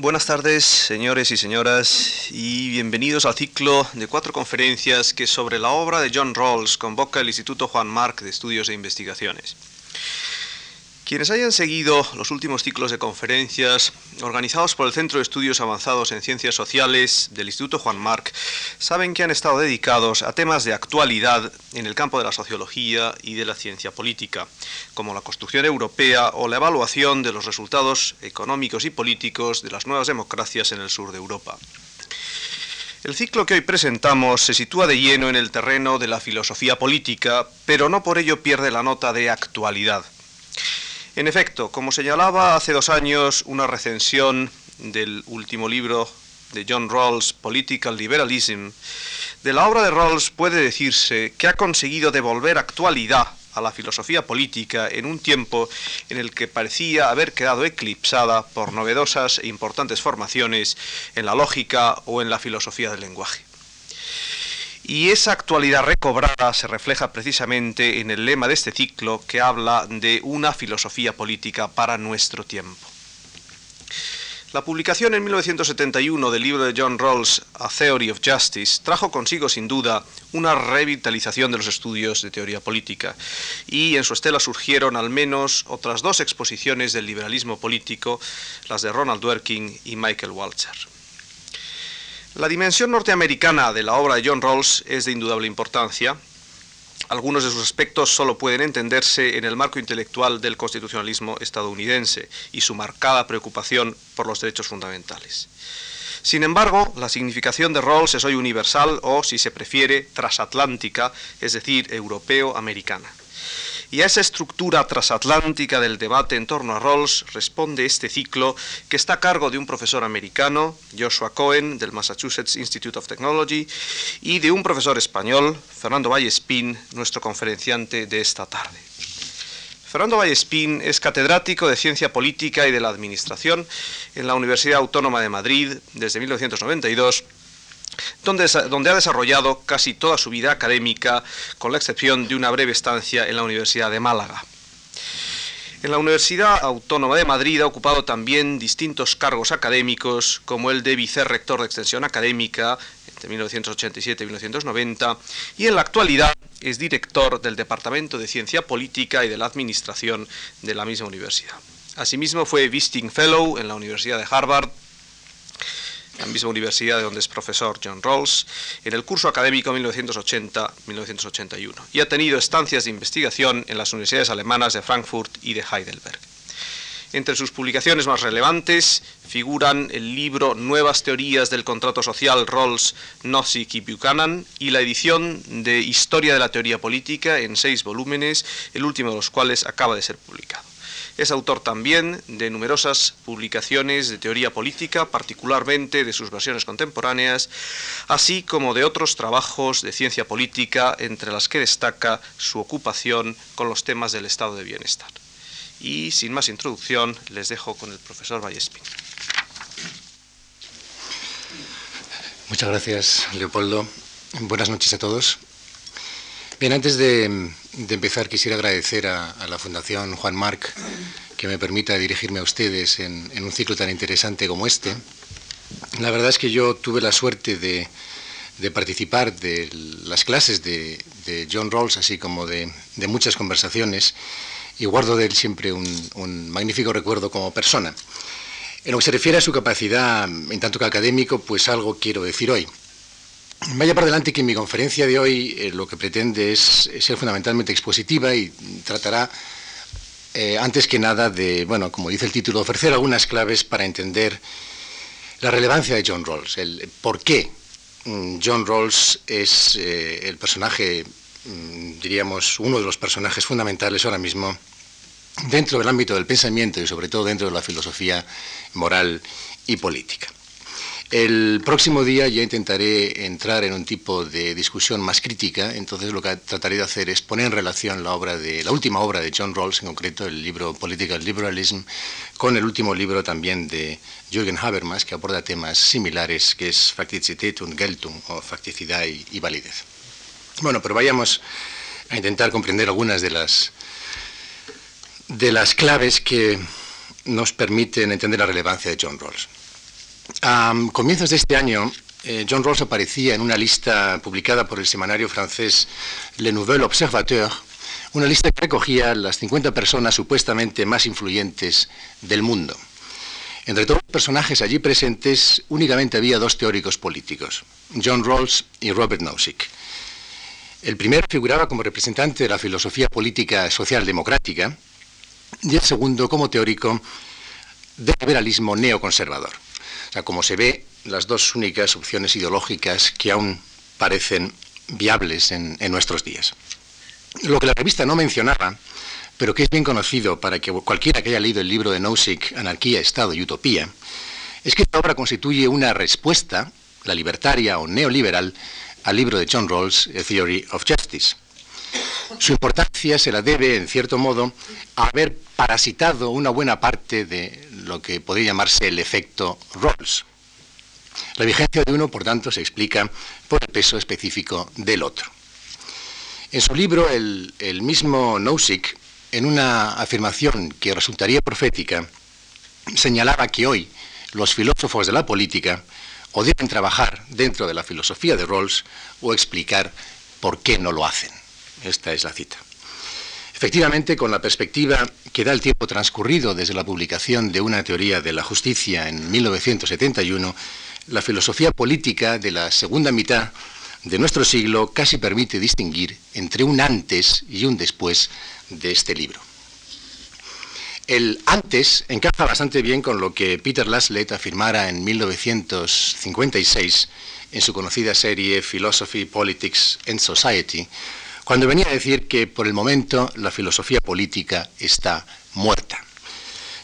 Buenas tardes, señores y señoras, y bienvenidos al ciclo de cuatro conferencias que sobre la obra de John Rawls convoca el Instituto Juan Marc de Estudios e Investigaciones. Quienes hayan seguido los últimos ciclos de conferencias organizados por el Centro de Estudios Avanzados en Ciencias Sociales del Instituto Juan Marc saben que han estado dedicados a temas de actualidad en el campo de la sociología y de la ciencia política, como la construcción europea o la evaluación de los resultados económicos y políticos de las nuevas democracias en el sur de Europa. El ciclo que hoy presentamos se sitúa de lleno en el terreno de la filosofía política, pero no por ello pierde la nota de actualidad. En efecto, como señalaba hace dos años una recensión del último libro de John Rawls, Political Liberalism, de la obra de Rawls puede decirse que ha conseguido devolver actualidad a la filosofía política en un tiempo en el que parecía haber quedado eclipsada por novedosas e importantes formaciones en la lógica o en la filosofía del lenguaje. Y esa actualidad recobrada se refleja precisamente en el lema de este ciclo que habla de una filosofía política para nuestro tiempo. La publicación en 1971 del libro de John Rawls, A Theory of Justice, trajo consigo sin duda una revitalización de los estudios de teoría política y en su estela surgieron al menos otras dos exposiciones del liberalismo político, las de Ronald Dworkin y Michael Walzer. La dimensión norteamericana de la obra de John Rawls es de indudable importancia. Algunos de sus aspectos solo pueden entenderse en el marco intelectual del constitucionalismo estadounidense y su marcada preocupación por los derechos fundamentales. Sin embargo, la significación de Rawls es hoy universal o, si se prefiere, transatlántica, es decir, europeo-americana. Y a esa estructura transatlántica del debate en torno a Rawls responde este ciclo que está a cargo de un profesor americano, Joshua Cohen, del Massachusetts Institute of Technology, y de un profesor español, Fernando Vallespín, nuestro conferenciante de esta tarde. Fernando Vallespín es catedrático de Ciencia Política y de la Administración en la Universidad Autónoma de Madrid desde 1992 donde, ha desarrollado casi toda su vida académica, con la excepción de una breve estancia en la Universidad de Málaga. En la Universidad Autónoma de Madrid ha ocupado también distintos cargos académicos, como el de vicerrector de extensión académica entre 1987 y 1990, y en la actualidad es director del Departamento de Ciencia Política y de la Administración de la misma universidad. Asimismo fue Visiting Fellow en la Universidad de Harvard la misma universidad de donde es profesor John Rawls, en el curso académico 1980-1981 y ha tenido estancias de investigación en las universidades alemanas de Frankfurt y de Heidelberg. Entre sus publicaciones más relevantes figuran el libro Nuevas teorías del contrato social Rawls, Nozick y Buchanan y la edición de Historia de la teoría política en seis volúmenes, el último de los cuales acaba de ser publicado. Es autor también de numerosas publicaciones de teoría política, particularmente de sus versiones contemporáneas, así como de otros trabajos de ciencia política, entre las que destaca su ocupación con los temas del estado de bienestar. Y sin más introducción, les dejo con el profesor Vallespín. Muchas gracias, Leopoldo. Buenas noches a todos. Bien, antes de, empezar quisiera agradecer a, la Fundación Juan Marc que me permita dirigirme a ustedes en, un ciclo tan interesante como este. La verdad es que yo tuve la suerte de, participar de las clases de, John Rawls, así como de, muchas conversaciones, y guardo de él siempre un magnífico recuerdo como persona. En lo que se refiere a su capacidad en tanto que académico, pues algo quiero decir hoy. Vaya por delante que mi conferencia de hoy eh, lo que pretende es, ser fundamentalmente expositiva y tratará eh, antes que nada de, bueno, como dice el título, ofrecer algunas claves para entender la relevancia de John Rawls, el por qué mm, John Rawls es eh, el personaje, mm, diríamos, uno de los personajes fundamentales ahora mismo dentro del ámbito del pensamiento y sobre todo dentro de la filosofía moral y política. El próximo día ya intentaré entrar en un tipo de discusión más crítica, entonces lo que trataré de hacer es poner en relación la obra de la última obra de John Rawls, en concreto el libro Political Liberalism, con el último libro también de Jürgen Habermas, que aborda temas similares, que es Faktizität und Geltung, o facticidad y, validez. Bueno, pero vayamos a intentar comprender algunas de las, de las claves que nos permiten entender la relevancia de John Rawls. A comienzos de este año, eh, John Rawls aparecía en una lista publicada por el semanario francés Le Nouvel Observateur, una lista que recogía las 50 personas supuestamente más influyentes del mundo. Entre todos los personajes allí presentes, únicamente había dos teóricos políticos, John Rawls y Robert Nozick. El primero figuraba como representante de la filosofía política socialdemocrática y el segundo como teórico del liberalismo neoconservador. O sea, como se ve, las dos únicas opciones ideológicas que aún parecen viables en, nuestros días. Lo que la revista no mencionaba pero que es bien conocido para que cualquiera que haya leído el libro de Nozick, Anarquía, Estado y Utopía, es que esta obra constituye una respuesta, la libertaria o neoliberal, al libro de John Rawls, A Theory of Justice. Su importancia se la debe, en cierto modo, a haber parasitado una buena parte de lo que podría llamarse el efecto Rawls. La vigencia de uno, por tanto, se explica por el peso específico del otro. En su libro, el, mismo Nozick en una afirmación que resultaría profética, señalaba que hoy los filósofos de la política o deben trabajar dentro de la filosofía de Rawls o explicar por qué no lo hacen. Esta es la cita. Efectivamente, con la perspectiva que da el tiempo transcurrido desde la publicación de una teoría de la justicia en 1971, la filosofía política de la segunda mitad de nuestro siglo casi permite distinguir entre un antes y un después de este libro. El antes encaja bastante bien con lo que Peter Laslett afirmara en 1956 en su conocida serie Philosophy, Politics and Society, cuando venía a decir que por el momento la filosofía política está muerta.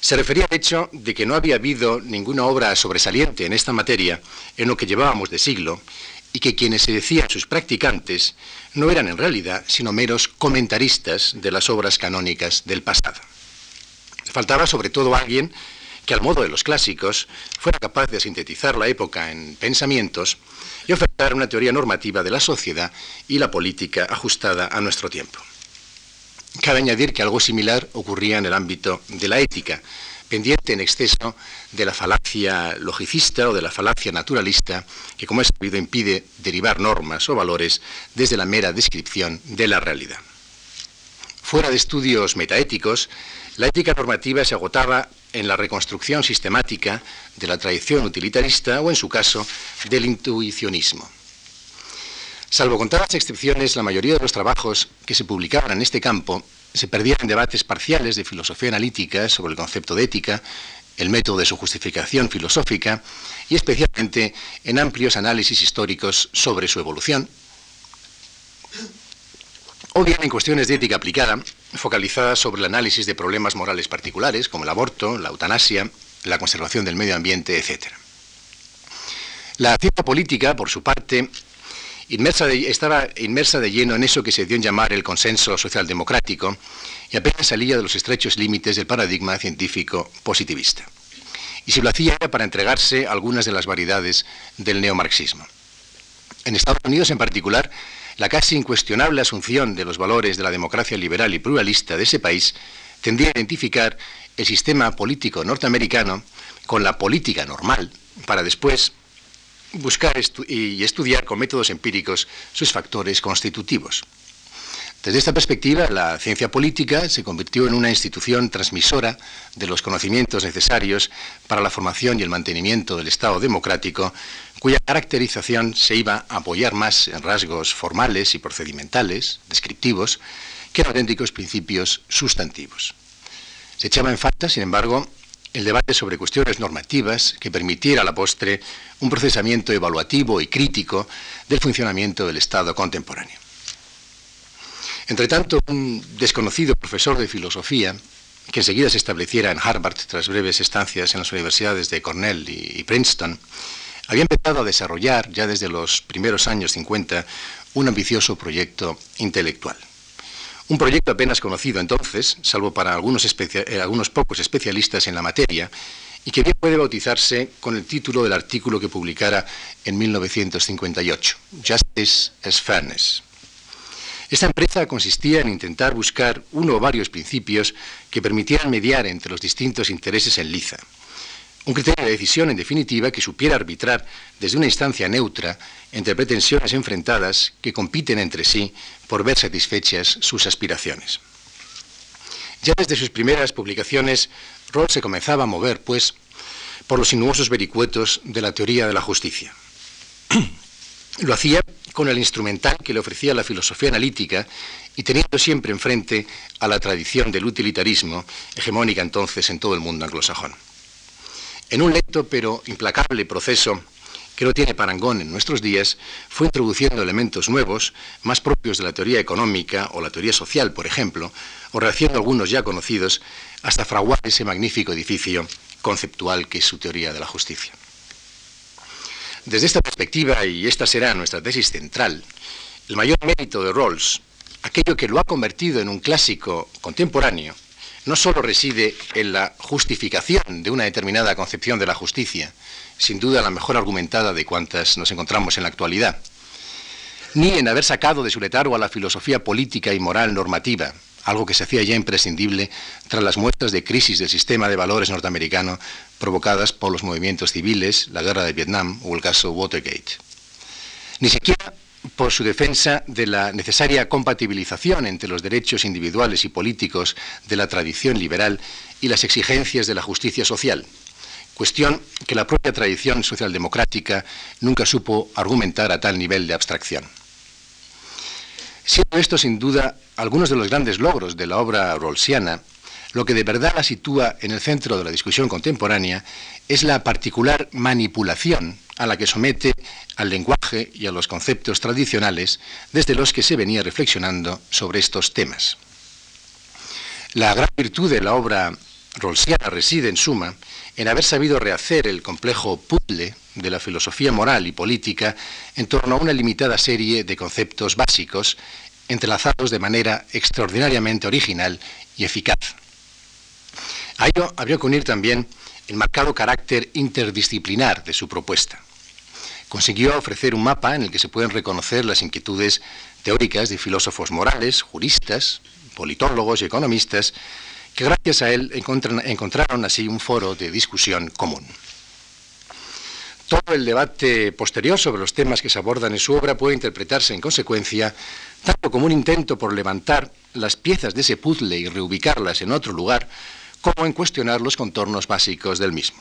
Se refería al hecho de que no había habido ninguna obra sobresaliente en esta materia en lo que llevábamos de siglo y que quienes se decían sus practicantes no eran en realidad sino meros comentaristas de las obras canónicas del pasado. Faltaba sobre todo alguien que al modo de los clásicos fuera capaz de sintetizar la época en pensamientos y ofertar una teoría normativa de la sociedad y la política ajustada a nuestro tiempo. Cabe añadir que algo similar ocurría en el ámbito de la ética, pendiente en exceso de la falacia logicista o de la falacia naturalista, que como es sabido impide derivar normas o valores desde la mera descripción de la realidad. Fuera de estudios metaéticos, la ética normativa se agotaba en la reconstrucción sistemática de la tradición utilitarista o, en su caso, del intuicionismo. Salvo contadas excepciones, la mayoría de los trabajos que se publicaban en este campo se perdían en debates parciales de filosofía analítica sobre el concepto de ética, el método de su justificación filosófica y especialmente en amplios análisis históricos sobre su evolución, o bien en cuestiones de ética aplicada, focalizadas sobre el análisis de problemas morales particulares como el aborto, la eutanasia, la conservación del medio ambiente, etc. La ciencia política, por su parte, estaba inmersa de lleno en eso que se dio en llamar el consenso socialdemocrático y apenas salía de los estrechos límites del paradigma científico positivista. Y si lo hacía para entregarse a algunas de las variedades del neomarxismo. En Estados Unidos en particular, la casi incuestionable asunción de los valores de la democracia liberal y pluralista de ese país tendría a identificar el sistema político norteamericano con la política normal, para después buscar y estudiar con métodos empíricos sus factores constitutivos. Desde esta perspectiva, la ciencia política se convirtió en una institución transmisora de los conocimientos necesarios para la formación y el mantenimiento del Estado democrático, cuya caracterización se iba a apoyar más en rasgos formales y procedimentales, descriptivos, que en auténticos principios sustantivos. Se echaba en falta, sin embargo, el debate sobre cuestiones normativas que permitiera a la postre un procesamiento evaluativo y crítico del funcionamiento del Estado contemporáneo. Entre tanto, un desconocido profesor de filosofía, que enseguida se estableciera en Harvard tras breves estancias en las universidades de Cornell y Princeton, había empezado a desarrollar ya desde los primeros años 50 un ambicioso proyecto intelectual. Un proyecto apenas conocido entonces, salvo para algunos, eh, algunos, pocos especialistas en la materia, y que bien puede bautizarse con el título del artículo que publicara en 1958, Justice as Fairness. Esta empresa consistía en intentar buscar uno o varios principios que permitieran mediar entre los distintos intereses en liza. Un criterio de decisión, en definitiva, que supiera arbitrar desde una instancia neutra entre pretensiones enfrentadas que compiten entre sí por ver satisfechas sus aspiraciones. Ya desde sus primeras publicaciones, Rawls se comenzaba a mover, pues, por los sinuosos vericuetos de la teoría de la justicia. Lo hacía con el instrumental que le ofrecía la filosofía analítica y teniendo siempre enfrente a la tradición del utilitarismo, hegemónica entonces en todo el mundo anglosajón. En un lento pero implacable proceso que no tiene parangón en nuestros días, fue introduciendo elementos nuevos, más propios de la teoría económica o la teoría social, por ejemplo, o rehaciendo algunos ya conocidos, hasta fraguar ese magnífico edificio conceptual que es su teoría de la justicia. Desde esta perspectiva, y esta será nuestra tesis central, el mayor mérito de Rawls, aquello que lo ha convertido en un clásico contemporáneo, no solo reside en la justificación de una determinada concepción de la justicia, sin duda la mejor argumentada de cuantas nos encontramos en la actualidad, ni en haber sacado de su letargo a la filosofía política y moral normativa, algo que se hacía ya imprescindible tras las muestras de crisis del sistema de valores norteamericano provocadas por los movimientos civiles, la guerra de Vietnam o el caso Watergate. Ni siquiera por su defensa de la necesaria compatibilización entre los derechos individuales y políticos de la tradición liberal y las exigencias de la justicia social, cuestión que la propia tradición socialdemocrática nunca supo argumentar a tal nivel de abstracción. Siendo esto sin duda algunos de los grandes logros de la obra rawlsiana, lo que de verdad la sitúa en el centro de la discusión contemporánea es la particular manipulación a la que somete al lenguaje y a los conceptos tradicionales desde los que se venía reflexionando sobre estos temas. La gran virtud de la obra rawlsiana reside, en suma, en haber sabido rehacer el complejo puzzle de la filosofía moral y política en torno a una limitada serie de conceptos básicos entrelazados de manera extraordinariamente original y eficaz. A ello habría que unir también el marcado carácter interdisciplinar de su propuesta. Consiguió ofrecer un mapa en el que se pueden reconocer las inquietudes teóricas de filósofos morales, juristas, politólogos y economistas, que gracias a él encontraron así un foro de discusión común. Todo el debate posterior sobre los temas que se abordan en su obra puede interpretarse en consecuencia tanto como un intento por levantar las piezas de ese puzzle y reubicarlas en otro lugar, como en cuestionar los contornos básicos del mismo.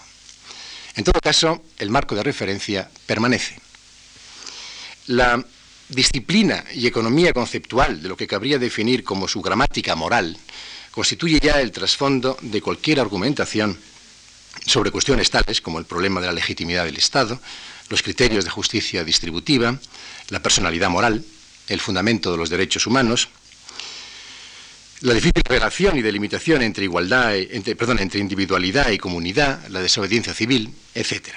En todo caso, el marco de referencia permanece. La disciplina y economía conceptual de lo que cabría definir como su gramática moral constituye ya el trasfondo de cualquier argumentación sobre cuestiones tales como el problema de la legitimidad del Estado, los criterios de justicia distributiva, la personalidad moral, el fundamento de los derechos humanos, la difícil relación y delimitación entre, igualdad, entre, perdón, entre individualidad y comunidad, la desobediencia civil, etc.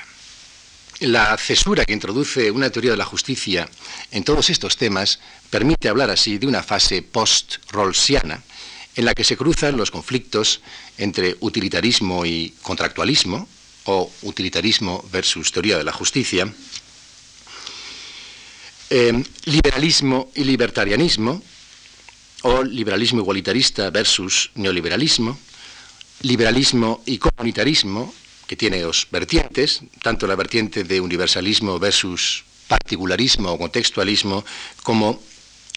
La cesura que introduce una teoría de la justicia en todos estos temas permite hablar así de una fase post-rolsiana, en la que se cruzan los conflictos entre utilitarismo y contractualismo, o utilitarismo versus teoría de la justicia, eh, liberalismo y libertarianismo, o liberalismo igualitarista versus neoliberalismo, liberalismo y comunitarismo, que tiene dos vertientes, tanto la vertiente de universalismo versus particularismo o contextualismo, como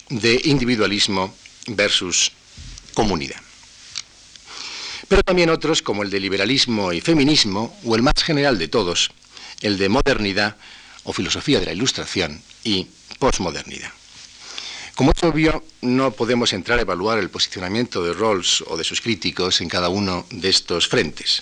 de individualismo versus comunidad. Pero también otros como el de liberalismo y feminismo, o el más general de todos, el de modernidad o filosofía de la ilustración y posmodernidad. Como es obvio, no podemos entrar a evaluar el posicionamiento de Rawls o de sus críticos en cada uno de estos frentes.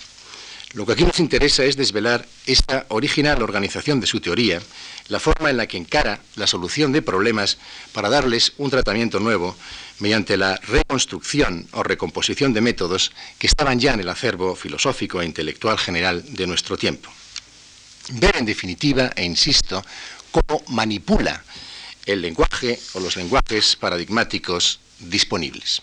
Lo que aquí nos interesa es desvelar esta original organización de su teoría, la forma en la que encara la solución de problemas para darles un tratamiento nuevo mediante la reconstrucción o recomposición de métodos que estaban ya en el acervo filosófico e intelectual general de nuestro tiempo. Ver en definitiva, e insisto, cómo manipula el lenguaje o los lenguajes paradigmáticos disponibles.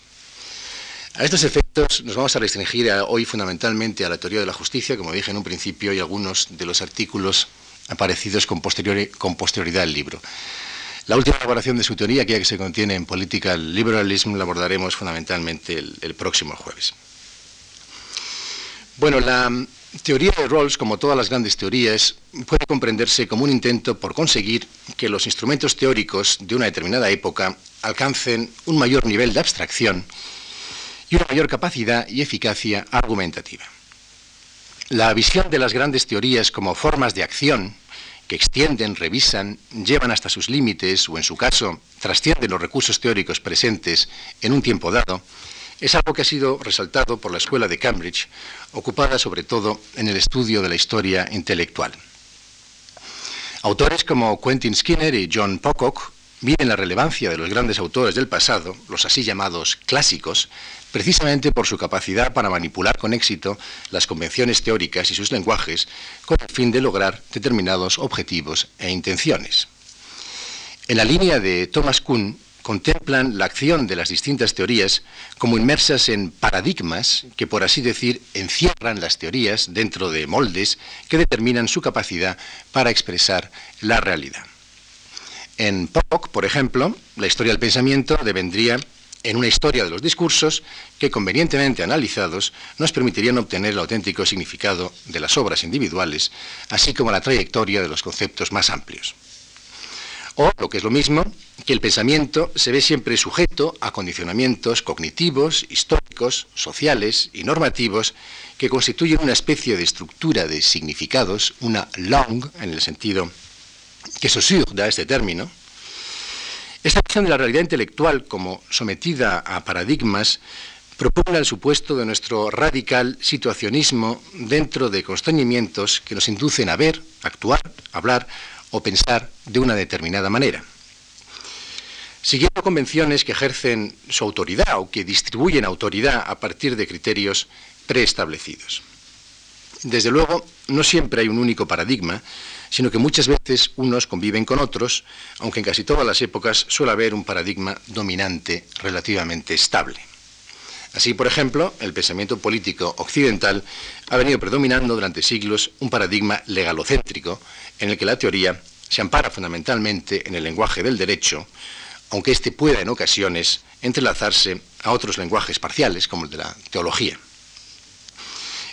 A estos efectos nos vamos a restringir hoy fundamentalmente a la teoría de la justicia, como dije en un principio, y algunos de los artículos aparecidos con, posterioridad al libro. La última elaboración de su teoría, que se contiene en Political Liberalism, la abordaremos fundamentalmente el, próximo jueves. Bueno, la teoría de Rawls, como todas las grandes teorías, puede comprenderse como un intento por conseguir que los instrumentos teóricos de una determinada época alcancen un mayor nivel de abstracción y una mayor capacidad y eficacia argumentativa. La visión de las grandes teorías como formas de acción que extienden, revisan, llevan hasta sus límites o, en su caso, trascienden los recursos teóricos presentes en un tiempo dado, es algo que ha sido resaltado por la Escuela de Cambridge, ocupada sobre todo en el estudio de la historia intelectual. Autores como Quentin Skinner y John Pocock miden la relevancia de los grandes autores del pasado, los así llamados clásicos, precisamente por su capacidad para manipular con éxito las convenciones teóricas y sus lenguajes con el fin de lograr determinados objetivos e intenciones. En la línea de Thomas Kuhn, contemplan la acción de las distintas teorías como inmersas en paradigmas que, por así decir, encierran las teorías dentro de moldes que determinan su capacidad para expresar la realidad. En POC, por ejemplo, la historia del pensamiento devendría en una historia de los discursos que, convenientemente analizados, nos permitirían obtener el auténtico significado de las obras individuales, así como la trayectoria de los conceptos más amplios. O, lo que es lo mismo, que el pensamiento se ve siempre sujeto a condicionamientos cognitivos, históricos, sociales y normativos que constituyen una especie de estructura de significados, una long, en el sentido que Saussure da este término. Esta visión de la realidad intelectual como sometida a paradigmas propone el supuesto de nuestro radical situacionismo dentro de constreñimientos que nos inducen a ver, actuar, hablar o pensar de una determinada manera. Siguiendo convenciones que ejercen su autoridad o que distribuyen autoridad a partir de criterios preestablecidos. Desde luego, no siempre hay un único paradigma, sino que muchas veces unos conviven con otros, aunque en casi todas las épocas suele haber un paradigma dominante relativamente estable. Así, por ejemplo, el pensamiento político occidental ha venido predominando durante siglos un paradigma legalocéntrico en el que la teoría se ampara fundamentalmente en el lenguaje del derecho, aunque éste pueda en ocasiones entrelazarse a otros lenguajes parciales, como el de la teología.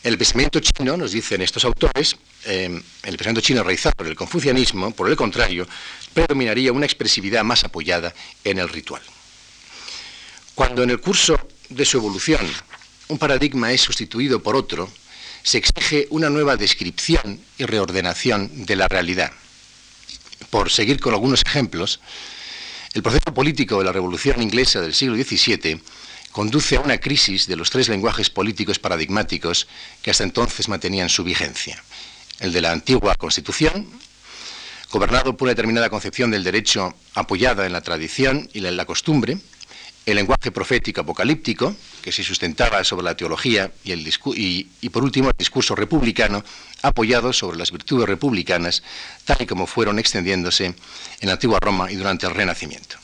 El pensamiento chino, nos dicen estos autores, eh, el pensamiento chino realizado por el confucianismo, por el contrario, predominaría una expresividad más apoyada en el ritual. Cuando en el curso de su evolución un paradigma es sustituido por otro, se exige una nueva descripción y reordenación de la realidad. Por seguir con algunos ejemplos, el proceso político de la Revolución Inglesa del siglo XVII conduce a una crisis de los tres lenguajes políticos paradigmáticos que hasta entonces mantenían su vigencia. El de la antigua Constitución, gobernado por una determinada concepción del derecho apoyada en la tradición y en la costumbre, el lenguaje profético apocalíptico, que se sustentaba sobre la teología, y, por último el discurso republicano, apoyado sobre las virtudes republicanas, tal y como fueron extendiéndose en la antigua Roma y durante el Renacimiento.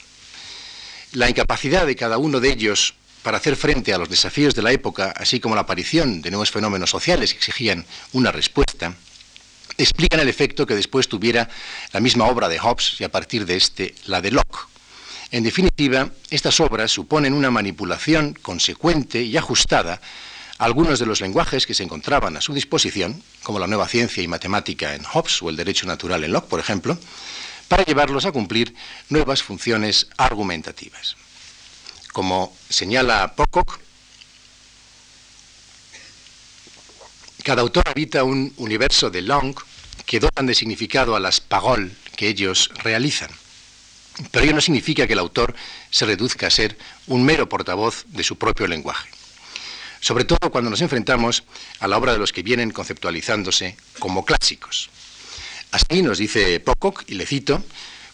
La incapacidad de cada uno de ellos para hacer frente a los desafíos de la época, así como la aparición de nuevos fenómenos sociales que exigían una respuesta, explican el efecto que después tuviera la misma obra de Hobbes y a partir de este la de Locke en definitiva, estas obras suponen una manipulación consecuente y ajustada a algunos de los lenguajes que se encontraban a su disposición, como la nueva ciencia y matemática en Hobbes o el derecho natural en Locke, por ejemplo, para llevarlos a cumplir nuevas funciones argumentativas. Como señala Pocock, cada autor habita un universo de Long que dotan de significado a las pagol que ellos realizan. Pero ello no significa que el autor se reduzca a ser un mero portavoz de su propio lenguaje. Sobre todo cuando nos enfrentamos a la obra de los que vienen conceptualizándose como clásicos. Así nos dice Pocock, y le cito,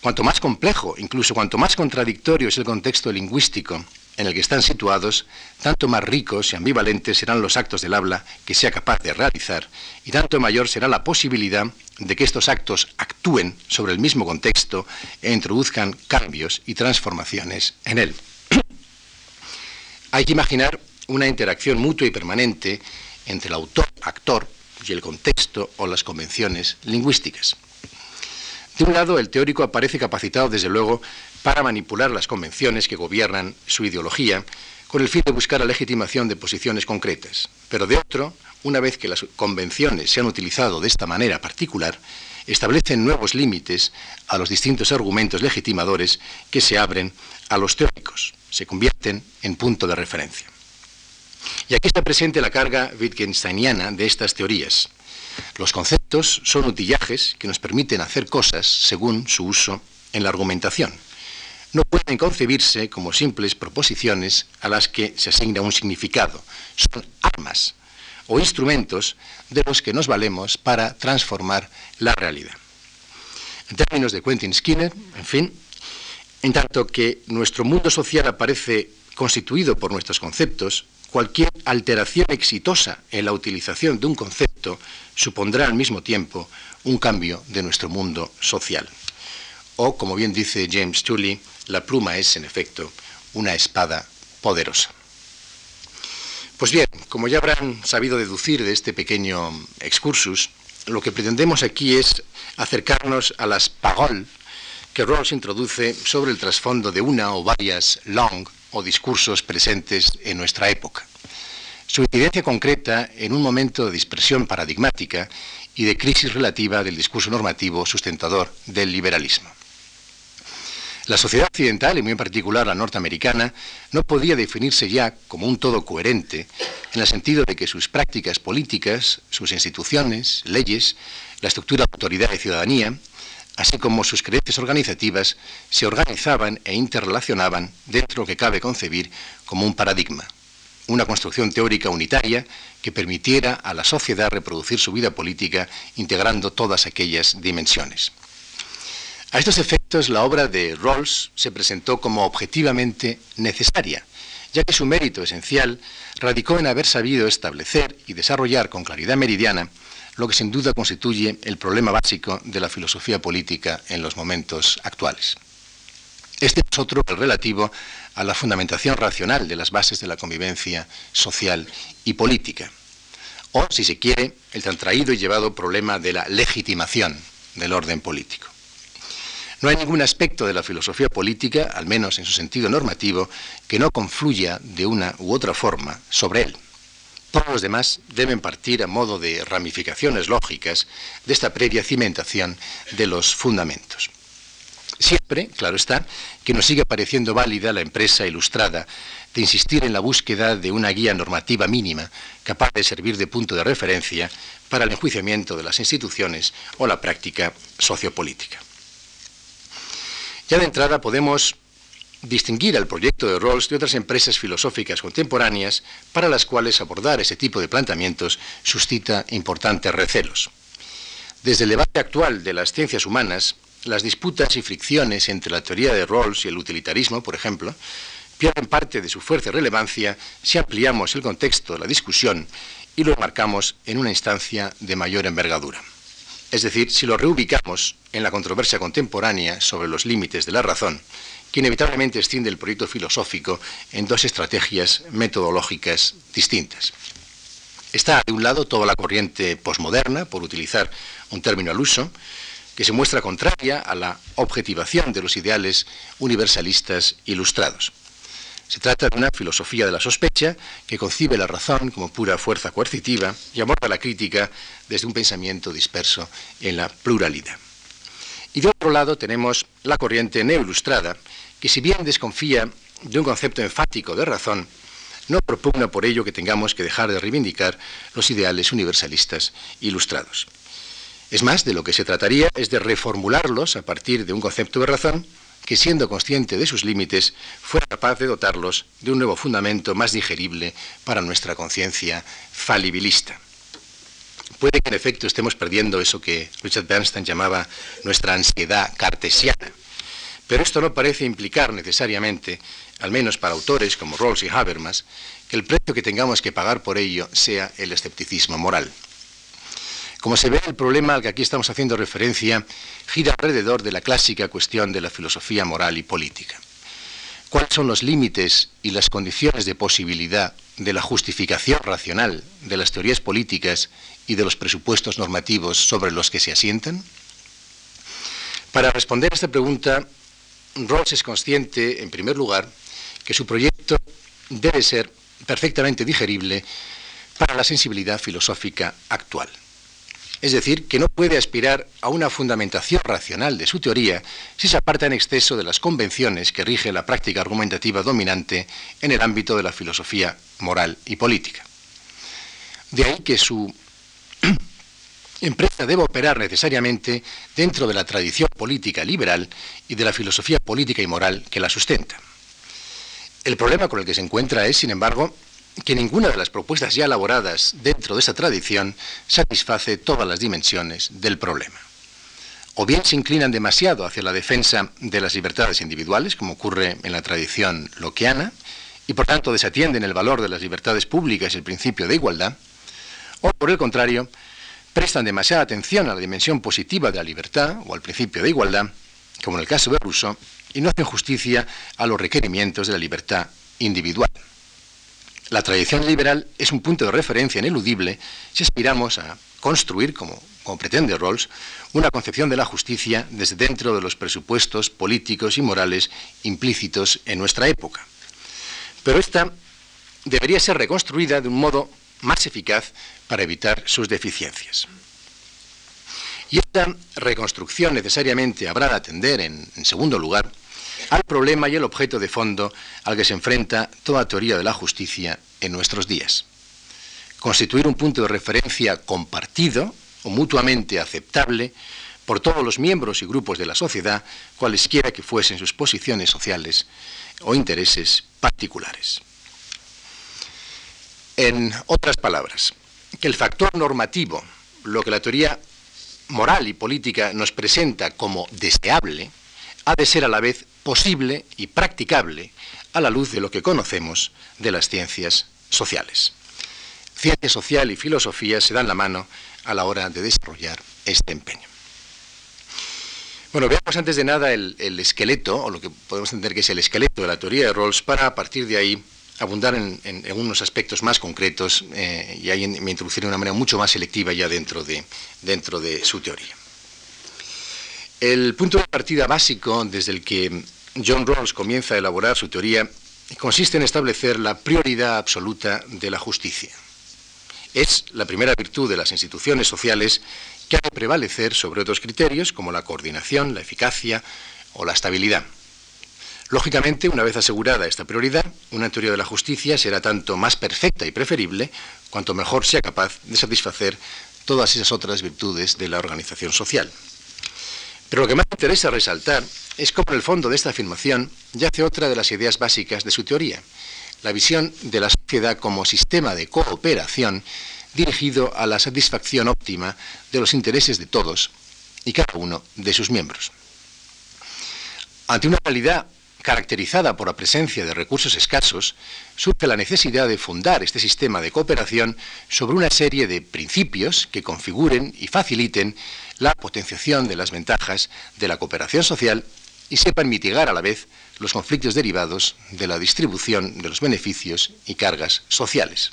cuanto más complejo, incluso cuanto más contradictorio es el contexto lingüístico en el que están situados, tanto más ricos y ambivalentes serán los actos del habla que sea capaz de realizar, y tanto mayor será la posibilidad de que estos actos actúen sobre el mismo contexto e introduzcan cambios y transformaciones en él. Hay que imaginar una interacción mutua y permanente entre el autor, actor y el contexto o las convenciones lingüísticas. De un lado, el teórico aparece capacitado, desde luego, para manipular las convenciones que gobiernan su ideología con el fin de buscar la legitimación de posiciones concretas. Pero de otro, una vez que las convenciones se han utilizado de esta manera particular, establecen nuevos límites a los distintos argumentos legitimadores que se abren a los teóricos, se convierten en punto de referencia. Y aquí está presente la carga Wittgensteiniana de estas teorías. Los conceptos son utillajes que nos permiten hacer cosas según su uso en la argumentación. No pueden concebirse como simples proposiciones a las que se asigna un significado. Son armas o instrumentos de los que nos valemos para transformar la realidad. En términos de Quentin Skinner, en fin, en tanto que nuestro mundo social aparece constituido por nuestros conceptos, cualquier alteración exitosa en la utilización de un concepto supondrá al mismo tiempo un cambio de nuestro mundo social. O, como bien dice James Tully, la pluma es, en efecto, una espada poderosa. Pues bien, como ya habrán sabido deducir de este pequeño excursus, lo que pretendemos aquí es acercarnos a las paroles que Rawls introduce sobre el trasfondo de una o varias long o discursos presentes en nuestra época. Su incidencia concreta en un momento de dispersión paradigmática y de crisis relativa del discurso normativo sustentador del liberalismo. La sociedad occidental, y muy en particular la norteamericana, no podía definirse ya como un todo coherente, en el sentido de que sus prácticas políticas, sus instituciones, leyes, la estructura de autoridad y ciudadanía, así como sus creencias organizativas, se organizaban e interrelacionaban dentro de lo que cabe concebir como un paradigma, una construcción teórica unitaria que permitiera a la sociedad reproducir su vida política integrando todas aquellas dimensiones. A estos efectos, la obra de Rawls se presentó como objetivamente necesaria, ya que su mérito esencial radicó en haber sabido establecer y desarrollar con claridad meridiana lo que sin duda constituye el problema básico de la filosofía política en los momentos actuales. Este es otro el relativo a la fundamentación racional de las bases de la convivencia social y política, o, si se quiere, el tan traído y llevado problema de la legitimación del orden político. No hay ningún aspecto de la filosofía política, al menos en su sentido normativo, que no confluya de una u otra forma sobre él. Todos los demás deben partir a modo de ramificaciones lógicas de esta previa cimentación de los fundamentos. Siempre, claro está, que nos sigue pareciendo válida la empresa ilustrada de insistir en la búsqueda de una guía normativa mínima capaz de servir de punto de referencia para el enjuiciamiento de las instituciones o la práctica sociopolítica. Ya de entrada podemos distinguir al proyecto de Rawls de otras empresas filosóficas contemporáneas para las cuales abordar ese tipo de planteamientos suscita importantes recelos. Desde el debate actual de las ciencias humanas, las disputas y fricciones entre la teoría de Rawls y el utilitarismo, por ejemplo, pierden parte de su fuerza y relevancia si ampliamos el contexto de la discusión y lo marcamos en una instancia de mayor envergadura. Es decir, si lo reubicamos en la controversia contemporánea sobre los límites de la razón, que inevitablemente extiende el proyecto filosófico en dos estrategias metodológicas distintas. Está, de un lado, toda la corriente posmoderna, por utilizar un término al uso, que se muestra contraria a la objetivación de los ideales universalistas ilustrados. Se trata de una filosofía de la sospecha que concibe la razón como pura fuerza coercitiva y aborda la crítica desde un pensamiento disperso en la pluralidad. Y de otro lado tenemos la corriente neoilustrada, que si bien desconfía de un concepto enfático de razón, no propugna por ello que tengamos que dejar de reivindicar los ideales universalistas ilustrados. Es más, de lo que se trataría es de reformularlos a partir de un concepto de razón que siendo consciente de sus límites fuera capaz de dotarlos de un nuevo fundamento más digerible para nuestra conciencia falibilista. Puede que en efecto estemos perdiendo eso que Richard Bernstein llamaba nuestra ansiedad cartesiana, pero esto no parece implicar necesariamente, al menos para autores como Rawls y Habermas, que el precio que tengamos que pagar por ello sea el escepticismo moral. Como se ve, el problema al que aquí estamos haciendo referencia gira alrededor de la clásica cuestión de la filosofía moral y política. ¿Cuáles son los límites y las condiciones de posibilidad de la justificación racional de las teorías políticas y de los presupuestos normativos sobre los que se asientan? Para responder a esta pregunta, Rawls es consciente, en primer lugar, que su proyecto debe ser perfectamente digerible para la sensibilidad filosófica actual. Es decir, que no puede aspirar a una fundamentación racional de su teoría si se aparta en exceso de las convenciones que rige la práctica argumentativa dominante en el ámbito de la filosofía moral y política. De ahí que su empresa debe operar necesariamente dentro de la tradición política liberal y de la filosofía política y moral que la sustenta. El problema con el que se encuentra es, sin embargo, que ninguna de las propuestas ya elaboradas dentro de esa tradición satisface todas las dimensiones del problema. O bien se inclinan demasiado hacia la defensa de las libertades individuales, como ocurre en la tradición loquiana, y por tanto desatienden el valor de las libertades públicas y el principio de igualdad, o por el contrario, prestan demasiada atención a la dimensión positiva de la libertad o al principio de igualdad, como en el caso de Rousseau, y no hacen justicia a los requerimientos de la libertad individual. La tradición liberal es un punto de referencia ineludible si aspiramos a construir, como, pretende Rawls, una concepción de la justicia desde dentro de los presupuestos políticos y morales implícitos en nuestra época. Pero esta debería ser reconstruida de un modo más eficaz para evitar sus deficiencias. Y esta reconstrucción necesariamente habrá de atender, en, en, segundo lugar, al problema y el objeto de fondo al que se enfrenta toda teoría de la justicia en nuestros días. Constituir un punto de referencia compartido o mutuamente aceptable por todos los miembros y grupos de la sociedad, cualesquiera que fuesen sus posiciones sociales o intereses particulares. En otras palabras, que el factor normativo, lo que la teoría moral y política nos presenta como deseable, ha de ser a la vez posible y practicable a la luz de lo que conocemos de las ciencias sociales. Ciencia social y filosofía se dan la mano a la hora de desarrollar este empeño. Bueno, veamos antes de nada el, el esqueleto, o lo que podemos entender que es el esqueleto de la teoría de Rawls, para a partir de ahí abundar en unos aspectos más concretos eh, y ahí me introduciré de una manera mucho más selectiva ya dentro de, dentro de su teoría. El punto de partida básico desde el que John Rawls comienza a elaborar su teoría consiste en establecer la prioridad absoluta de la justicia. Es la primera virtud de las instituciones sociales que ha de prevalecer sobre otros criterios como la coordinación, la eficacia o la estabilidad. Lógicamente, una vez asegurada esta prioridad, una teoría de la justicia será tanto más perfecta y preferible cuanto mejor sea capaz de satisfacer todas esas otras virtudes de la organización social. Pero lo que más interesa resaltar es cómo en el fondo de esta afirmación yace otra de las ideas básicas de su teoría, la visión de la sociedad como sistema de cooperación dirigido a la satisfacción óptima de los intereses de todos y cada uno de sus miembros. Ante una realidad caracterizada por la presencia de recursos escasos, surge la necesidad de fundar este sistema de cooperación sobre una serie de principios que configuren y faciliten la potenciación de las ventajas de la cooperación social y sepan mitigar a la vez los conflictos derivados de la distribución de los beneficios y cargas sociales.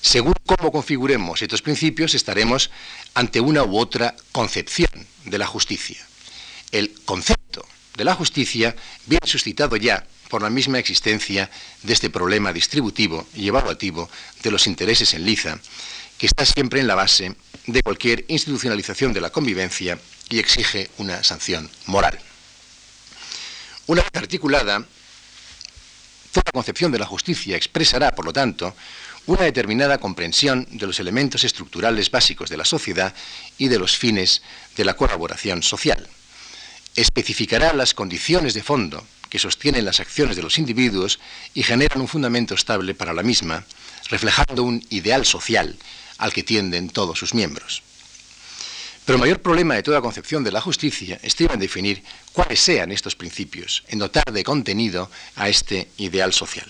Según cómo configuremos estos principios, estaremos ante una u otra concepción de la justicia. El concepto de la justicia viene suscitado ya por la misma existencia de este problema distributivo y evaluativo de los intereses en liza, que está siempre en la base de cualquier institucionalización de la convivencia y exige una sanción moral. Una vez articulada, toda concepción de la justicia expresará, por lo tanto, una determinada comprensión de los elementos estructurales básicos de la sociedad y de los fines de la colaboración social especificará las condiciones de fondo que sostienen las acciones de los individuos y generan un fundamento estable para la misma, reflejando un ideal social al que tienden todos sus miembros. Pero el mayor problema de toda concepción de la justicia estriba en definir cuáles sean estos principios, en dotar de contenido a este ideal social.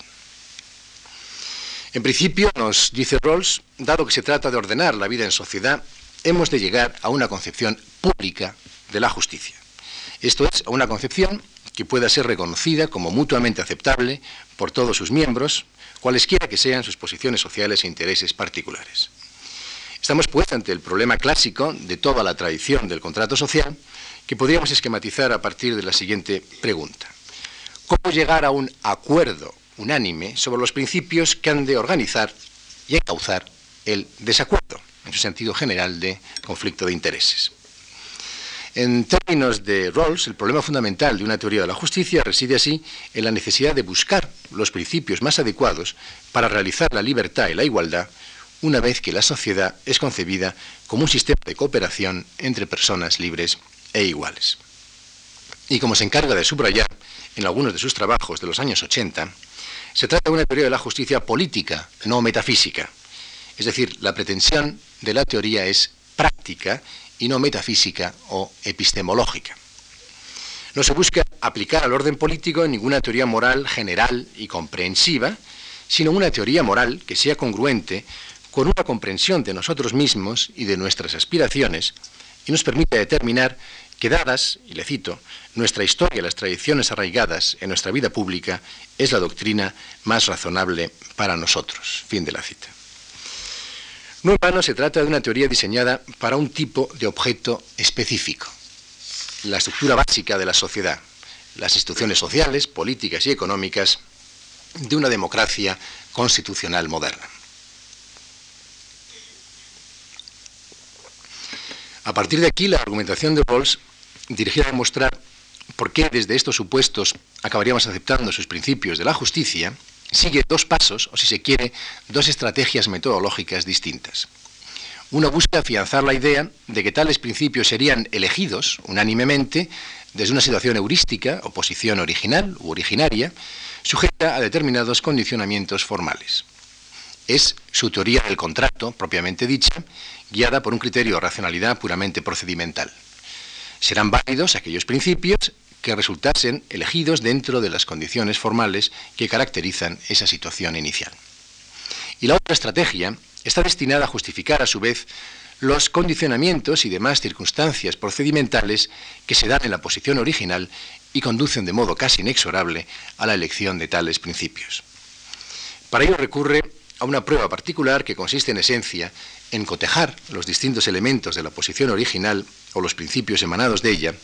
En principio, nos dice Rawls, dado que se trata de ordenar la vida en sociedad, hemos de llegar a una concepción pública de la justicia. Esto es, una concepción que pueda ser reconocida como mutuamente aceptable por todos sus miembros, cualesquiera que sean sus posiciones sociales e intereses particulares. Estamos pues ante el problema clásico de toda la tradición del contrato social que podríamos esquematizar a partir de la siguiente pregunta. ¿Cómo llegar a un acuerdo unánime sobre los principios que han de organizar y encauzar el desacuerdo, en su sentido general de conflicto de intereses. En términos de Rawls, el problema fundamental de una teoría de la justicia reside así en la necesidad de buscar los principios más adecuados para realizar la libertad y la igualdad una vez que la sociedad es concebida como un sistema de cooperación entre personas libres e iguales. Y como se encarga de subrayar en algunos de sus trabajos de los años 80, se trata de una teoría de la justicia política, no metafísica. Es decir, la pretensión de la teoría es práctica y no metafísica o epistemológica. No se busca aplicar al orden político ninguna teoría moral general y comprensiva, sino una teoría moral que sea congruente con una comprensión de nosotros mismos y de nuestras aspiraciones y nos permite determinar que dadas, y le cito, nuestra historia y las tradiciones arraigadas en nuestra vida pública, es la doctrina más razonable para nosotros. Fin de la cita. No en vano se trata de una teoría diseñada para un tipo de objeto específico, la estructura básica de la sociedad, las instituciones sociales, políticas y económicas de una democracia constitucional moderna. A partir de aquí, la argumentación de Rawls, dirigida a demostrar por qué desde estos supuestos acabaríamos aceptando sus principios de la justicia, sigue dos pasos, o si se quiere, dos estrategias metodológicas distintas. Una busca afianzar la idea de que tales principios serían elegidos unánimemente desde una situación heurística o posición original u originaria, sujeta a determinados condicionamientos formales. Es su teoría del contrato, propiamente dicha, guiada por un criterio de racionalidad puramente procedimental. Serán válidos aquellos principios que resultasen elegidos dentro de las condiciones formales que caracterizan esa situación inicial. Y la otra estrategia está destinada a justificar a su vez los condicionamientos y demás circunstancias procedimentales que se dan en la posición original y conducen de modo casi inexorable a la elección de tales principios. Para ello recurre a una prueba particular que consiste en esencia en cotejar los distintos elementos de la posición original o los principios emanados de ella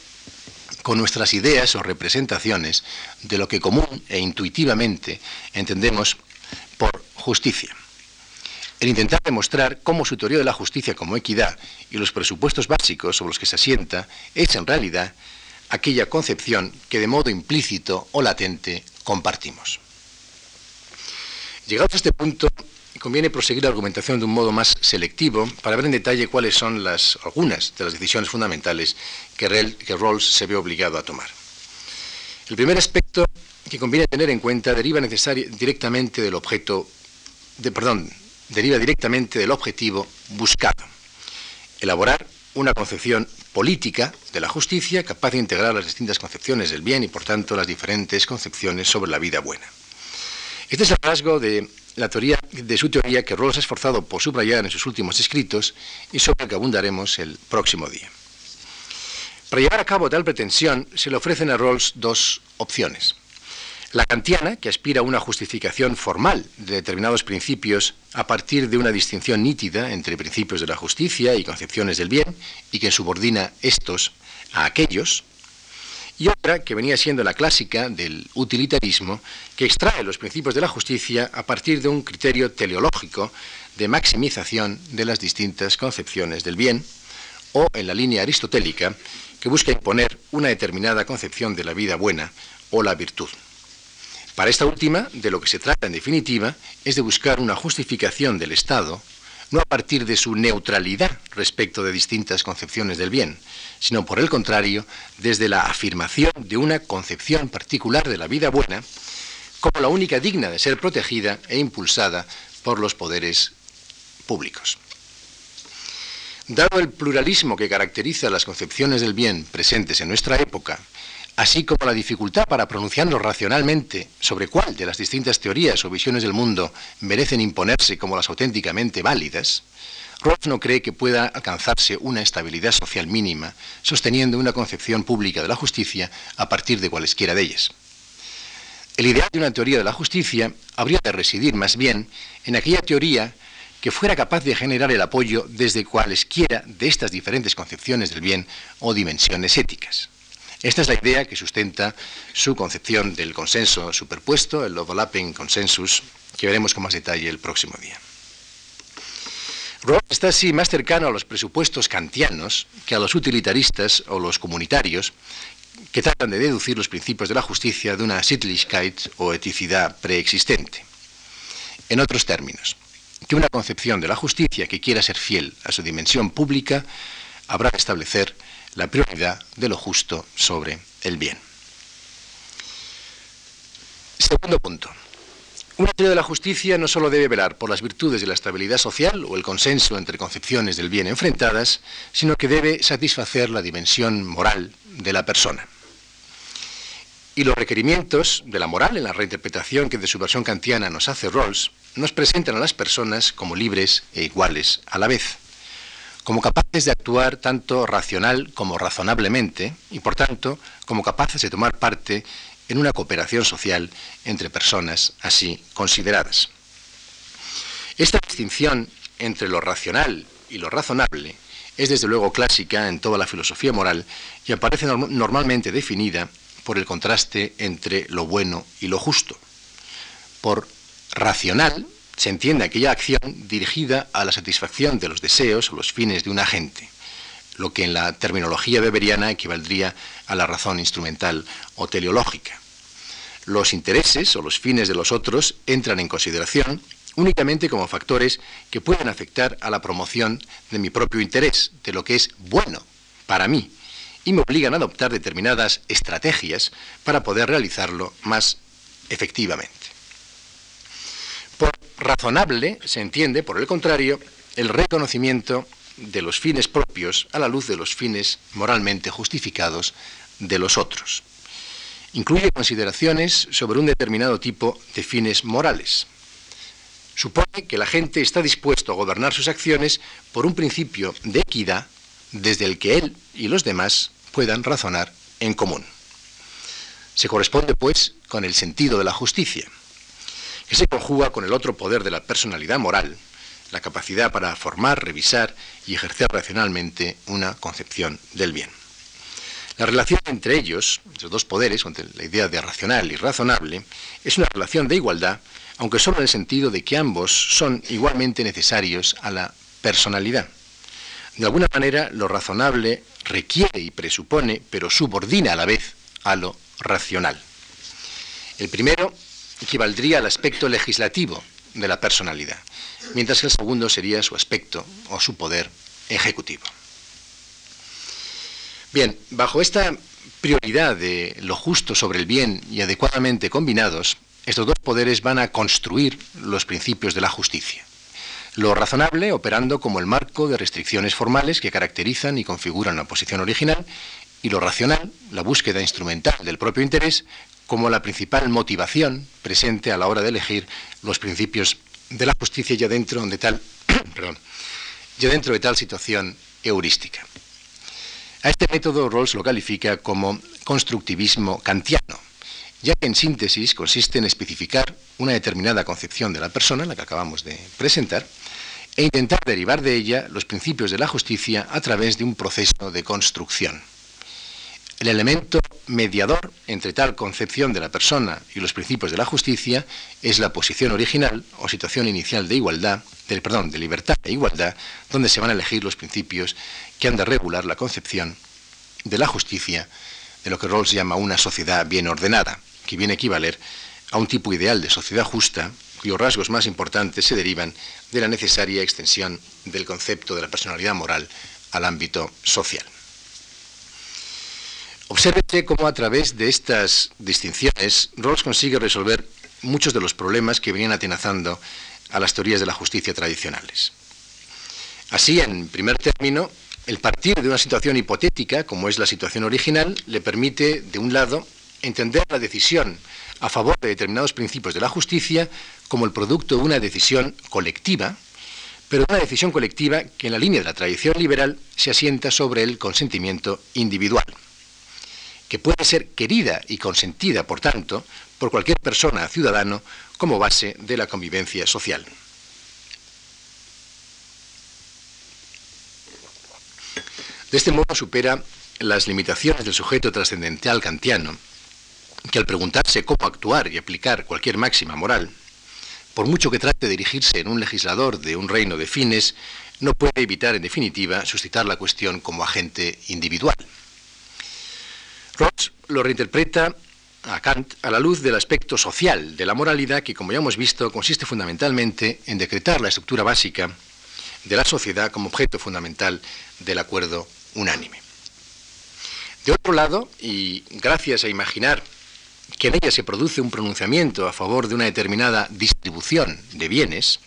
con nuestras ideas o representaciones de lo que común e intuitivamente entendemos por justicia. El intentar demostrar cómo su teoría de la justicia como equidad y los presupuestos básicos sobre los que se asienta es en realidad aquella concepción que de modo implícito o latente compartimos. Llegados a este punto, conviene proseguir la argumentación de un modo más selectivo para ver en detalle cuáles son las, algunas de las decisiones fundamentales que, Rawls se ve obligado a tomar. El primer aspecto que conviene tener en cuenta deriva directamente del objeto, de, perdón, deriva directamente del objetivo buscado, elaborar una concepción política de la justicia capaz de integrar las distintas concepciones del bien y por tanto las diferentes concepciones sobre la vida buena. Este es el rasgo de la teoría, de su teoría que Rawls ha esforzado por subrayar en sus últimos escritos y sobre el que abundaremos el próximo día. Para llevar a cabo tal pretensión, se le ofrecen a Rawls dos opciones. La kantiana, que aspira a una justificación formal de determinados principios a partir de una distinción nítida entre principios de la justicia y concepciones del bien, y que subordina estos a aquellos, y otra que venía siendo la clásica del utilitarismo, que extrae los principios de la justicia a partir de un criterio teleológico de maximización de las distintas concepciones del bien, o en la línea aristotélica, que busca imponer una determinada concepción de la vida buena o la virtud. Para esta última, de lo que se trata en definitiva, es de buscar una justificación del Estado no a partir de su neutralidad respecto de distintas concepciones del bien, sino por el contrario, desde la afirmación de una concepción particular de la vida buena como la única digna de ser protegida e impulsada por los poderes públicos. Dado el pluralismo que caracteriza las concepciones del bien presentes en nuestra época, así como la dificultad para pronunciarnos racionalmente sobre cuál de las distintas teorías o visiones del mundo merecen imponerse como las auténticamente válidas, Roth no cree que pueda alcanzarse una estabilidad social mínima sosteniendo una concepción pública de la justicia a partir de cualesquiera de ellas. El ideal de una teoría de la justicia habría de residir más bien en aquella teoría que fuera capaz de generar el apoyo desde cualesquiera de estas diferentes concepciones del bien o dimensiones éticas. Esta es la idea que sustenta su concepción del consenso superpuesto, el overlapping consensus, que veremos con más detalle el próximo día. Rawls está así más cercano a los presupuestos kantianos que a los utilitaristas o los comunitarios que tratan de deducir los principios de la justicia de una Sittlichkeit o eticidad preexistente. En otros términos, que una concepción de la justicia que quiera ser fiel a su dimensión pública habrá de establecer la prioridad de lo justo sobre el bien. Segundo punto. Una teoría de la justicia no solo debe velar por las virtudes de la estabilidad social o el consenso entre concepciones del bien enfrentadas, sino que debe satisfacer la dimensión moral de la persona. Y los requerimientos de la moral en la reinterpretación que de su versión kantiana nos hace Rawls nos presentan a las personas como libres e iguales a la vez, como capaces de actuar tanto racional como razonablemente y por tanto como capaces de tomar parte en una cooperación social entre personas así consideradas. Esta distinción entre lo racional y lo razonable es desde luego clásica en toda la filosofía moral y aparece normalmente definida por el contraste entre lo bueno y lo justo. Por racional se entiende aquella acción dirigida a la satisfacción de los deseos o los fines de un agente lo que en la terminología weberiana equivaldría a la razón instrumental o teleológica. Los intereses o los fines de los otros entran en consideración únicamente como factores que pueden afectar a la promoción de mi propio interés, de lo que es bueno para mí, y me obligan a adoptar determinadas estrategias para poder realizarlo más efectivamente. Por razonable se entiende, por el contrario, el reconocimiento de los fines propios a la luz de los fines moralmente justificados de los otros. Incluye consideraciones sobre un determinado tipo de fines morales. Supone que la gente está dispuesto a gobernar sus acciones por un principio de equidad desde el que él y los demás puedan razonar en común. Se corresponde, pues, con el sentido de la justicia, que se conjuga con el otro poder de la personalidad moral, la capacidad para formar, revisar y ejercer racionalmente una concepción del bien. La relación entre ellos, los dos poderes, entre la idea de racional y razonable, es una relación de igualdad, aunque solo en el sentido de que ambos son igualmente necesarios a la personalidad. De alguna manera, lo razonable requiere y presupone, pero subordina a la vez a lo racional. El primero equivaldría al aspecto legislativo de la personalidad, mientras que el segundo sería su aspecto o su poder ejecutivo. Bien, bajo esta prioridad de lo justo sobre el bien y adecuadamente combinados, estos dos poderes van a construir los principios de la justicia. Lo razonable operando como el marco de restricciones formales que caracterizan y configuran la posición original, y lo racional, la búsqueda instrumental del propio interés, como la principal motivación presente a la hora de elegir los principios de la justicia ya dentro de tal, ya dentro de tal situación heurística. A este método Rawls lo califica como constructivismo kantiano, ya que en síntesis consiste en especificar una determinada concepción de la persona, la que acabamos de presentar, e intentar derivar de ella los principios de la justicia a través de un proceso de construcción. El elemento mediador entre tal concepción de la persona y los principios de la justicia es la posición original o situación inicial de igualdad, perdón, de libertad e igualdad, donde se van a elegir los principios que han de regular la concepción de la justicia de lo que Rawls llama una sociedad bien ordenada, que viene a equivaler a un tipo ideal de sociedad justa cuyos rasgos más importantes se derivan de la necesaria extensión del concepto de la personalidad moral al ámbito social. Obsérvese cómo a través de estas distinciones Rawls consigue resolver muchos de los problemas que venían atenazando a las teorías de la justicia tradicionales. Así, en primer término, el partir de una situación hipotética, como es la situación original, le permite, de un lado, entender la decisión a favor de determinados principios de la justicia como el producto de una decisión colectiva, pero una decisión colectiva que en la línea de la tradición liberal se asienta sobre el consentimiento individual que puede ser querida y consentida, por tanto, por cualquier persona ciudadano como base de la convivencia social. De este modo supera las limitaciones del sujeto trascendental kantiano, que al preguntarse cómo actuar y aplicar cualquier máxima moral, por mucho que trate de dirigirse en un legislador de un reino de fines, no puede evitar, en definitiva, suscitar la cuestión como agente individual. Rawls lo reinterpreta a Kant a la luz del aspecto social de la moralidad que, como ya hemos visto, consiste fundamentalmente en decretar la estructura básica de la sociedad como objeto fundamental del acuerdo unánime. De otro lado, y gracias a imaginar que en ella se produce un pronunciamiento a favor de una determinada distribución de bienes,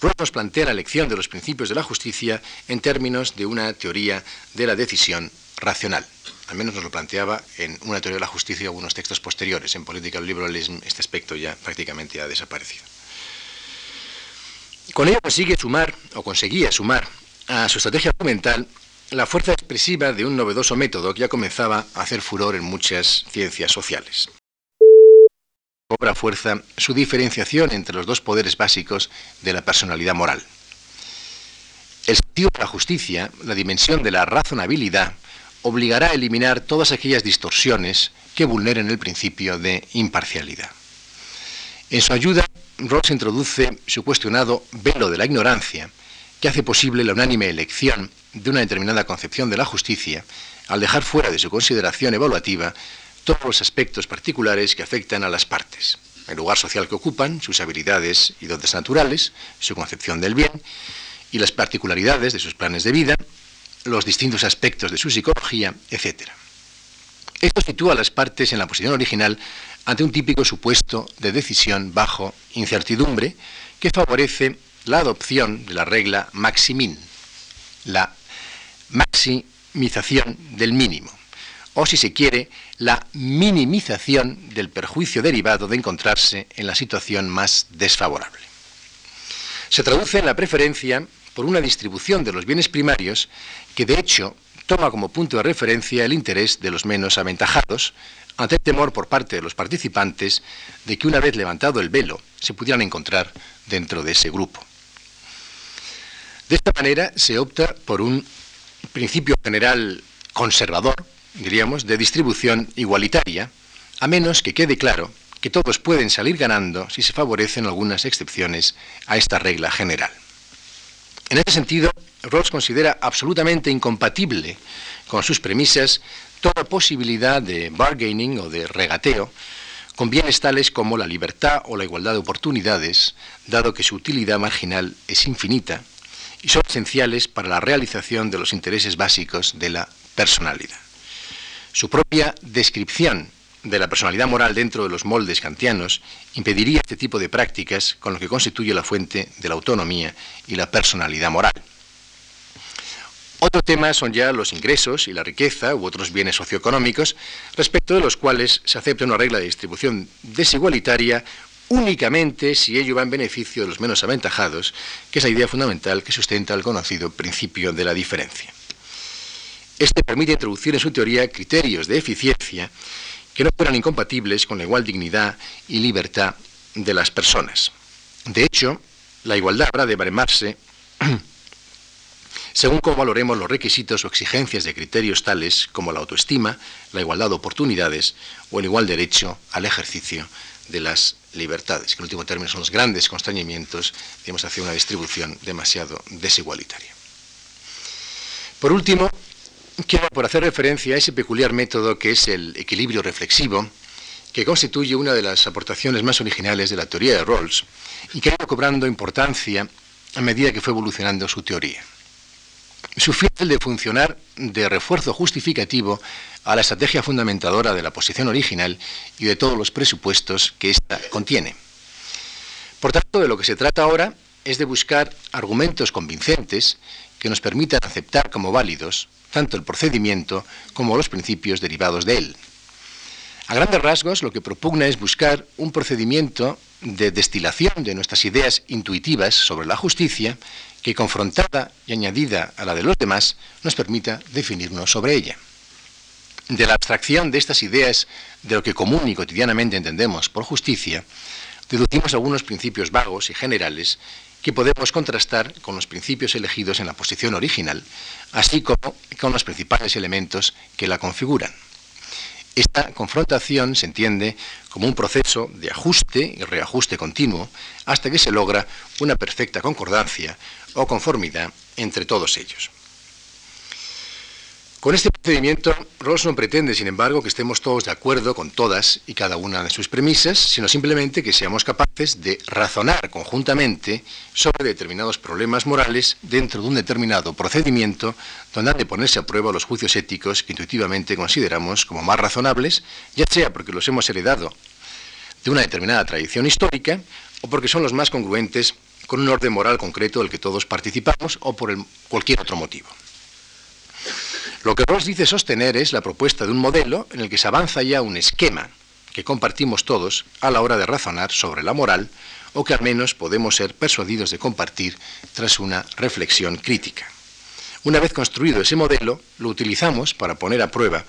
Rawls nos plantea la elección de los principios de la justicia en términos de una teoría de la decisión racional. Al menos nos lo planteaba en una teoría de la justicia y algunos textos posteriores. En Political Liberalism este aspecto ya prácticamente ha desaparecido. Con ello consigue sumar, o conseguía sumar, a su estrategia argumental la fuerza expresiva de un novedoso método que ya comenzaba a hacer furor en muchas ciencias sociales. Cobra fuerza su diferenciación entre los dos poderes básicos de la personalidad moral. El sentido de la justicia, la dimensión de la razonabilidad, obligará a eliminar todas aquellas distorsiones que vulneren el principio de imparcialidad. En su ayuda, Rawls introduce su cuestionado velo de la ignorancia, que hace posible la unánime elección de una determinada concepción de la justicia, al dejar fuera de su consideración evaluativa todos los aspectos particulares que afectan a las partes, el lugar social que ocupan, sus habilidades y dotes naturales, su concepción del bien y las particularidades de sus planes de vida, los distintos aspectos de su psicología, etc. Esto sitúa a las partes en la posición original ante un típico supuesto de decisión bajo incertidumbre que favorece la adopción de la regla maximin, la maximización del mínimo, o si se quiere, la minimización del perjuicio derivado de encontrarse en la situación más desfavorable. Se traduce en la preferencia por una distribución de los bienes primarios que de hecho toma como punto de referencia el interés de los menos aventajados, ante el temor por parte de los participantes de que una vez levantado el velo se pudieran encontrar dentro de ese grupo. De esta manera se opta por un principio general conservador, diríamos, de distribución igualitaria, a menos que quede claro que todos pueden salir ganando si se favorecen algunas excepciones a esta regla general. En ese sentido, Rawls considera absolutamente incompatible con sus premisas toda posibilidad de bargaining o de regateo con bienes tales como la libertad o la igualdad de oportunidades, dado que su utilidad marginal es infinita y son esenciales para la realización de los intereses básicos de la personalidad. Su propia descripción de la personalidad moral dentro de los moldes kantianos impediría este tipo de prácticas con lo que constituye la fuente de la autonomía y la personalidad moral. Otro tema son ya los ingresos y la riqueza u otros bienes socioeconómicos, respecto de los cuales se acepta una regla de distribución desigualitaria únicamente si ello va en beneficio de los menos aventajados, que es la idea fundamental que sustenta el conocido principio de la diferencia. Este permite introducir en su teoría criterios de eficiencia que no fueran incompatibles con la igual dignidad y libertad de las personas. De hecho, la igualdad habrá de baremarse según cómo valoremos los requisitos o exigencias de criterios tales como la autoestima, la igualdad de oportunidades o el igual derecho al ejercicio de las libertades, en último término son los grandes constreñimientos, digamos, hacia una distribución demasiado desigualitaria. Por último, quiero por hacer referencia a ese peculiar método que es el equilibrio reflexivo, que constituye una de las aportaciones más originales de la teoría de Rawls y que ha ido cobrando importancia a medida que fue evolucionando su teoría. Su fin de funcionar de refuerzo justificativo a la estrategia fundamentadora de la posición original y de todos los presupuestos que ésta contiene. Por tanto, de lo que se trata ahora es de buscar argumentos convincentes que nos permitan aceptar como válidos tanto el procedimiento como los principios derivados de él. A grandes rasgos, lo que propugna es buscar un procedimiento de destilación de nuestras ideas intuitivas sobre la justicia que, confrontada y añadida a la de los demás, nos permita definirnos sobre ella. De la abstracción de estas ideas de lo que común y cotidianamente entendemos por justicia, deducimos algunos principios vagos y generales que podemos contrastar con los principios elegidos en la posición original, así como con los principales elementos que la configuran. Esta confrontación se entiende como un proceso de ajuste y reajuste continuo hasta que se logra una perfecta concordancia o conformidad entre todos ellos. Con este procedimiento, Rawls no pretende, sin embargo, que estemos todos de acuerdo con todas y cada una de sus premisas, sino simplemente que seamos capaces de razonar conjuntamente sobre determinados problemas morales dentro de un determinado procedimiento donde han de ponerse a prueba los juicios éticos que intuitivamente consideramos como más razonables, ya sea porque los hemos heredado de una determinada tradición histórica o porque son los más congruentes con un orden moral concreto del que todos participamos o por cualquier otro motivo. Lo que Rawls dice sostener es la propuesta de un modelo en el que se avanza ya un esquema que compartimos todos a la hora de razonar sobre la moral o que al menos podemos ser persuadidos de compartir tras una reflexión crítica. Una vez construido ese modelo, lo utilizamos para poner a prueba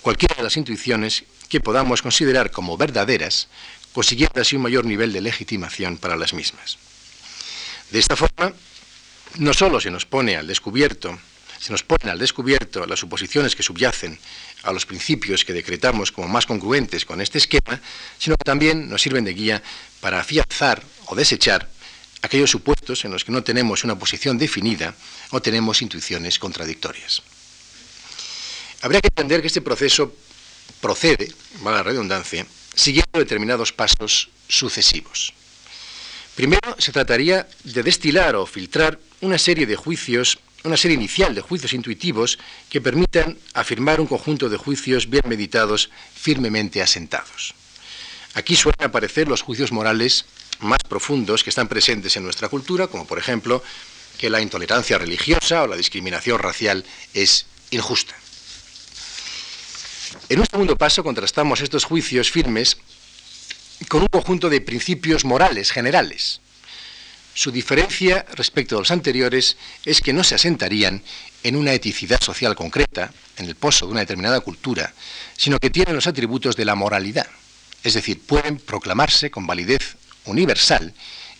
cualquiera de las intuiciones que podamos considerar como verdaderas, consiguiendo así un mayor nivel de legitimación para las mismas. De esta forma, no solo se nos pone al descubierto se nos ponen al descubierto las suposiciones que subyacen a los principios que decretamos como más congruentes con este esquema, sino que también nos sirven de guía para afianzar o desechar aquellos supuestos en los que no tenemos una posición definida o tenemos intuiciones contradictorias. Habría que entender que este proceso procede, va la redundancia, siguiendo determinados pasos sucesivos. Primero, se trataría de destilar o filtrar una serie de juicios una serie inicial de juicios intuitivos que permitan afirmar un conjunto de juicios bien meditados, firmemente asentados. Aquí suelen aparecer los juicios morales más profundos que están presentes en nuestra cultura, como por ejemplo que la intolerancia religiosa o la discriminación racial es injusta. En un segundo paso contrastamos estos juicios firmes con un conjunto de principios morales generales, su diferencia respecto a los anteriores es que no se asentarían en una eticidad social concreta, en el pozo de una determinada cultura, sino que tienen los atributos de la moralidad, es decir, pueden proclamarse con validez universal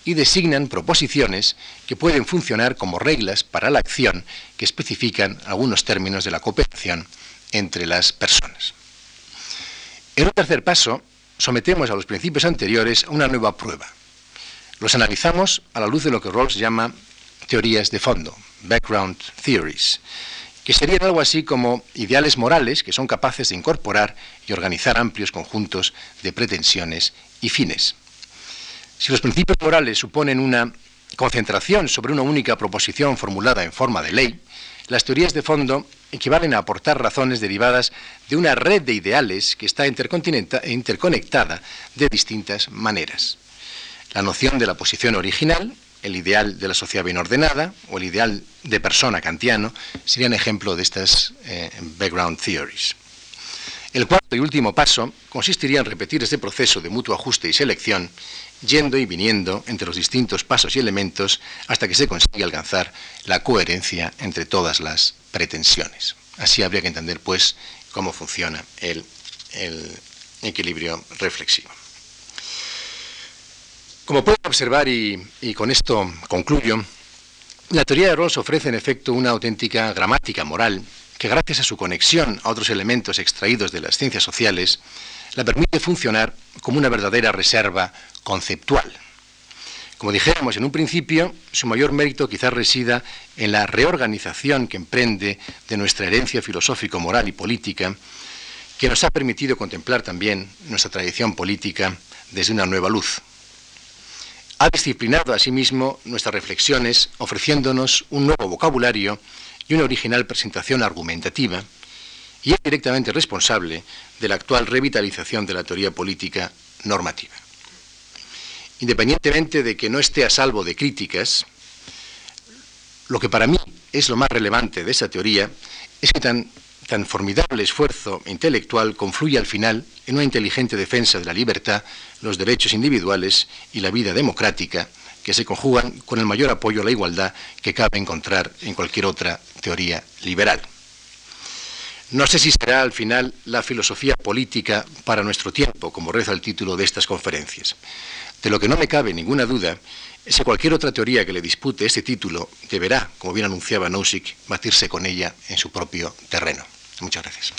y designan proposiciones que pueden funcionar como reglas para la acción que especifican algunos términos de la cooperación entre las personas. En un tercer paso, sometemos a los principios anteriores a una nueva prueba, los analizamos a la luz de lo que Rawls llama teorías de fondo, background theories, que serían algo así como ideales morales que son capaces de incorporar y organizar amplios conjuntos de pretensiones y fines. Si los principios morales suponen una concentración sobre una única proposición formulada en forma de ley, las teorías de fondo equivalen a aportar razones derivadas de una red de ideales que está interconectada de distintas maneras. La noción de la posición original, el ideal de la sociedad bien ordenada o el ideal de persona kantiano serían ejemplo de estas eh, background theories. El cuarto y último paso consistiría en repetir este proceso de mutuo ajuste y selección, yendo y viniendo entre los distintos pasos y elementos hasta que se consigue alcanzar la coherencia entre todas las pretensiones. Así habría que entender, pues, cómo funciona el equilibrio reflexivo. Como pueden observar, y, con esto concluyo, la teoría de Rawls ofrece en efecto una auténtica gramática moral que gracias a su conexión a otros elementos extraídos de las ciencias sociales, la permite funcionar como una verdadera reserva conceptual. Como dijéramos en un principio, su mayor mérito quizás resida en la reorganización que emprende de nuestra herencia filosófico, moral y política, que nos ha permitido contemplar también nuestra tradición política desde una nueva luz ha disciplinado asimismo nuestras reflexiones ofreciéndonos un nuevo vocabulario y una original presentación argumentativa, y es directamente responsable de la actual revitalización de la teoría política normativa. Independientemente de que no esté a salvo de críticas, lo que para mí es lo más relevante de esa teoría es que tan tan formidable esfuerzo intelectual confluye al final en una inteligente defensa de la libertad, los derechos individuales y la vida democrática, que se conjugan con el mayor apoyo a la igualdad que cabe encontrar en cualquier otra teoría liberal. No sé si será al final la filosofía política para nuestro tiempo, como reza el título de estas conferencias. De lo que no me cabe ninguna duda es que cualquier otra teoría que le dispute este título deberá, como bien anunciaba Nozick, batirse con ella en su propio terreno. Muchas gracias.